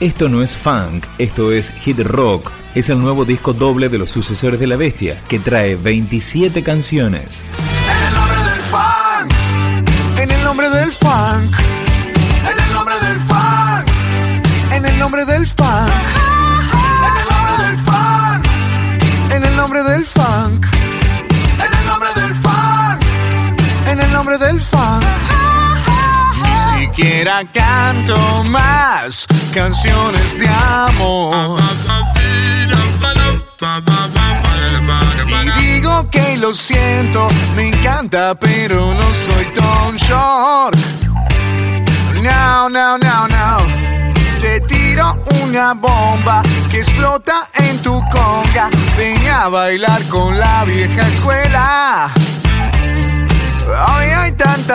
Esto no es funk, esto es hit rock. Es el nuevo disco doble de los sucesores de la bestia, que trae 27 canciones. En el nombre del funk, en el nombre del funk, en el nombre del funk, en el nombre del funk, en el nombre del funk, en el nombre del funk, siquiera canto más canciones de amor. Y digo que lo siento, me encanta, pero no soy Tom York. No, no, no, no. Te tiro una bomba que explota en tu conga. Ven a bailar con la vieja escuela.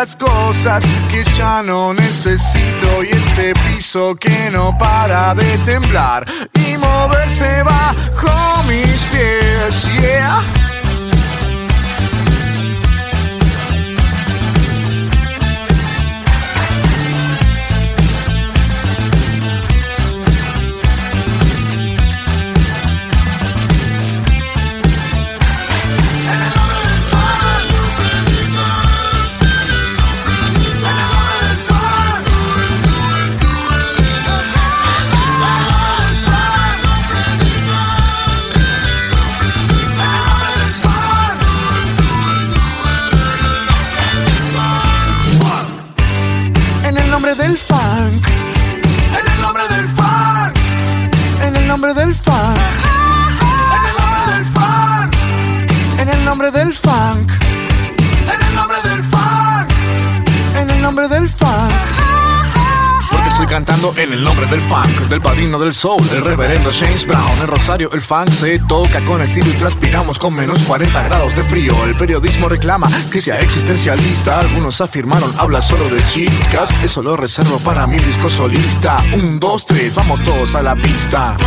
Tantas cosas que ya no necesito y este piso que no para de temblar y moverse bajo mis pies, yeah. Nombre del funk. En el nombre del funk. En el nombre del funk. Porque estoy cantando en el nombre del funk, del padrino del soul, el reverendo James Brown. En Rosario el funk se toca con estilo y transpiramos con menos 40 grados de frío. El periodismo reclama que sea existencialista. Algunos afirmaron habla solo de chicas. Eso lo reservo para mi disco solista. Un, dos, tres, vamos todos a la pista.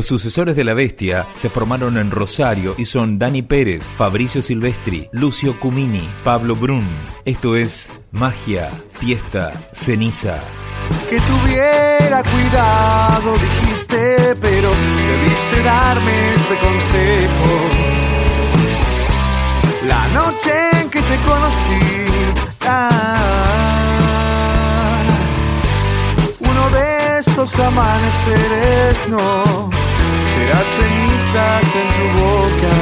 Los sucesores de la bestia se formaron en Rosario y son Dani Pérez, Fabricio Silvestri, Lucio Cumini, Pablo Brun. Esto es Magia, Fiesta, Ceniza. Que tuviera cuidado, dijiste, pero debiste darme ese consejo. La noche en que te conocí, ah, uno de estos amaneceres no serás cenizas en tu boca.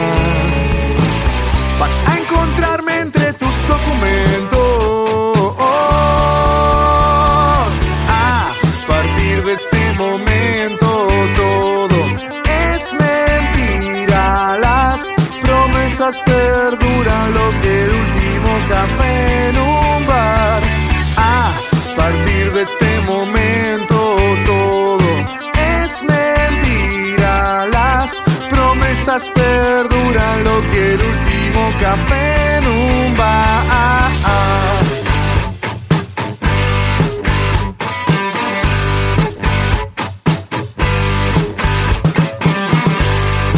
Vas a encontrarme entre tus documentos. Café en.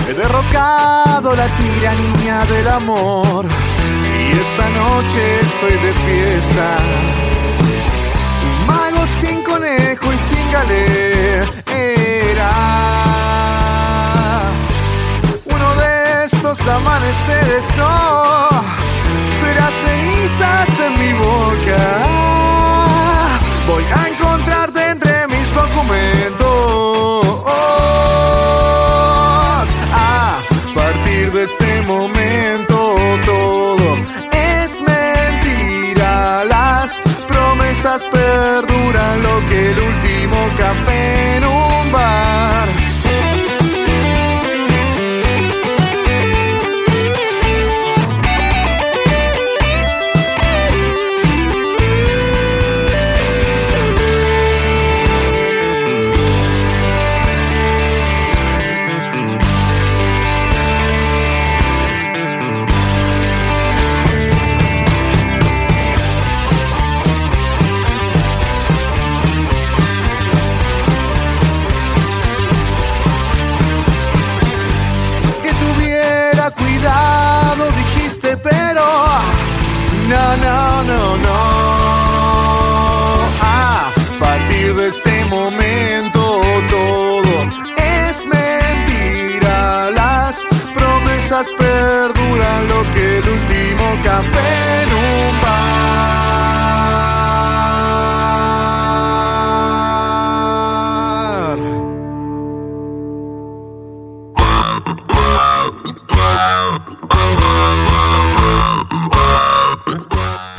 He derrocado la tiranía del amor y esta noche estoy de fiesta. Un mago sin conejo y sin galera. De estos amaneceres no será cenizas en mi boca. Voy a encontrarte entre mis documentos. A partir de este momento todo es mentira. Las promesas perduran lo que el último café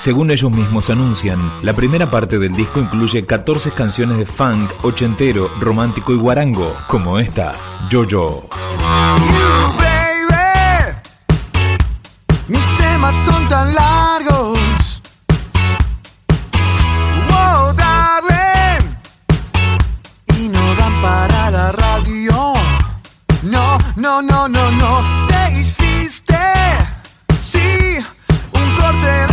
Según ellos mismos anuncian, la primera parte del disco incluye 14 canciones de funk, ochentero, romántico y guarango, como esta, baby. Mis temas son tan largos. Y no dan para la radio. No, no, no, no, no. Te hiciste. Un corte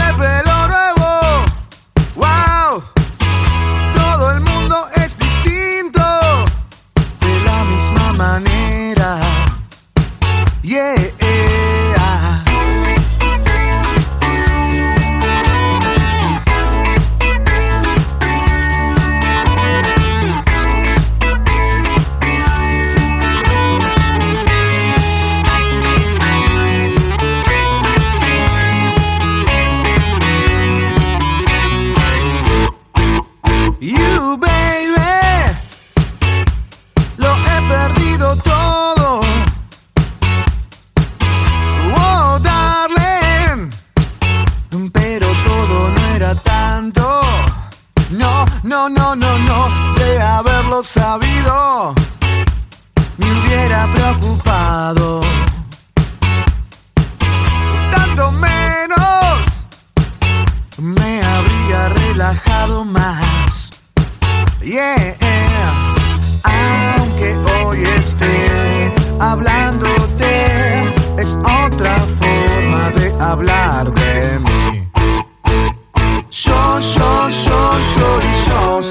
me hubiera preocupado. Tanto menos me habría relajado más. Yeah, aunque hoy esté hablándote, es otra forma de hablar de mí. Yo, yo, yo, yo y yo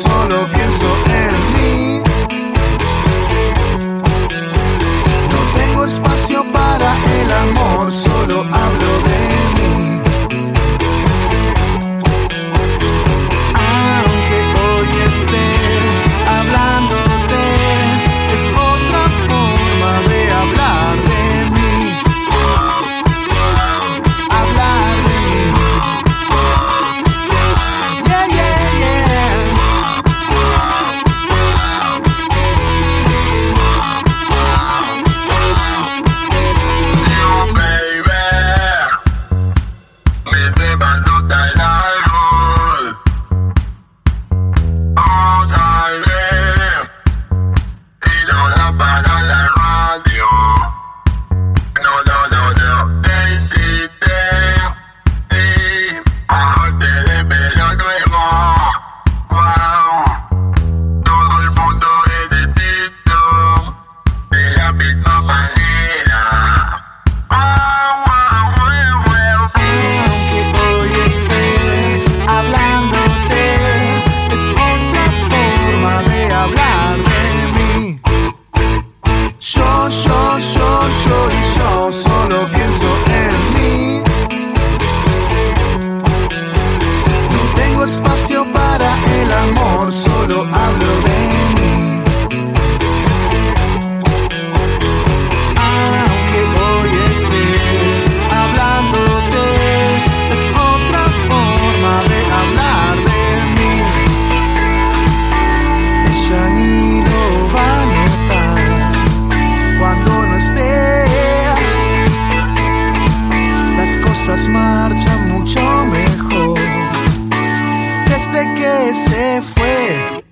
know, I know that.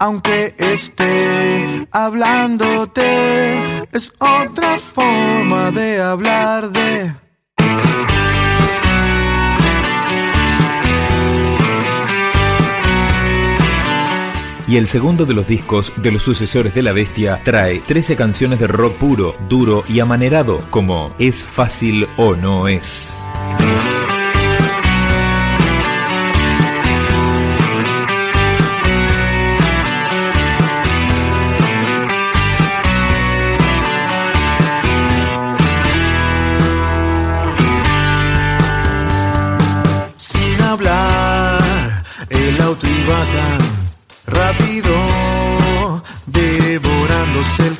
Aunque esté hablándote, es otra forma de hablar de... Y el segundo de los discos de los sucesores de La Bestia trae 13 canciones de rock puro, duro y amanerado, como Es fácil o no es.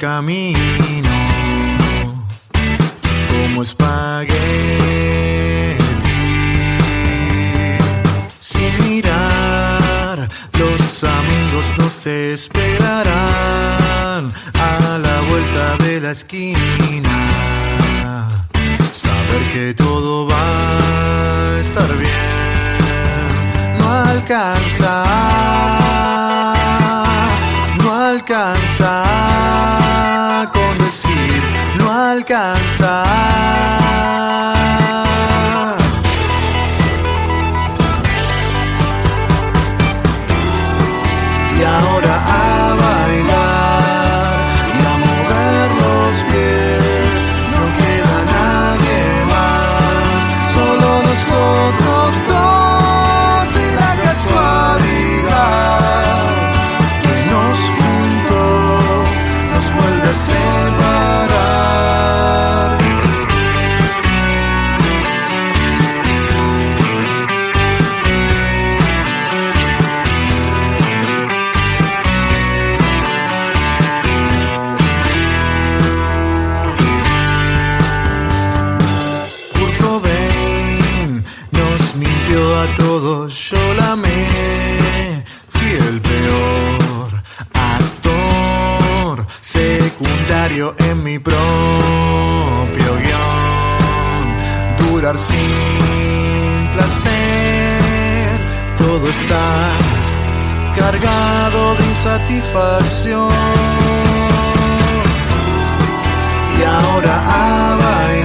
Camino como espagueti. Sin mirar, los amigos nos esperarán a la vuelta de la esquina. Saber que todo va a estar bien no alcanza, no alcanza no secundario en mi propio guion, durar sin placer, todo está cargado de insatisfacción. Y ahora a bailar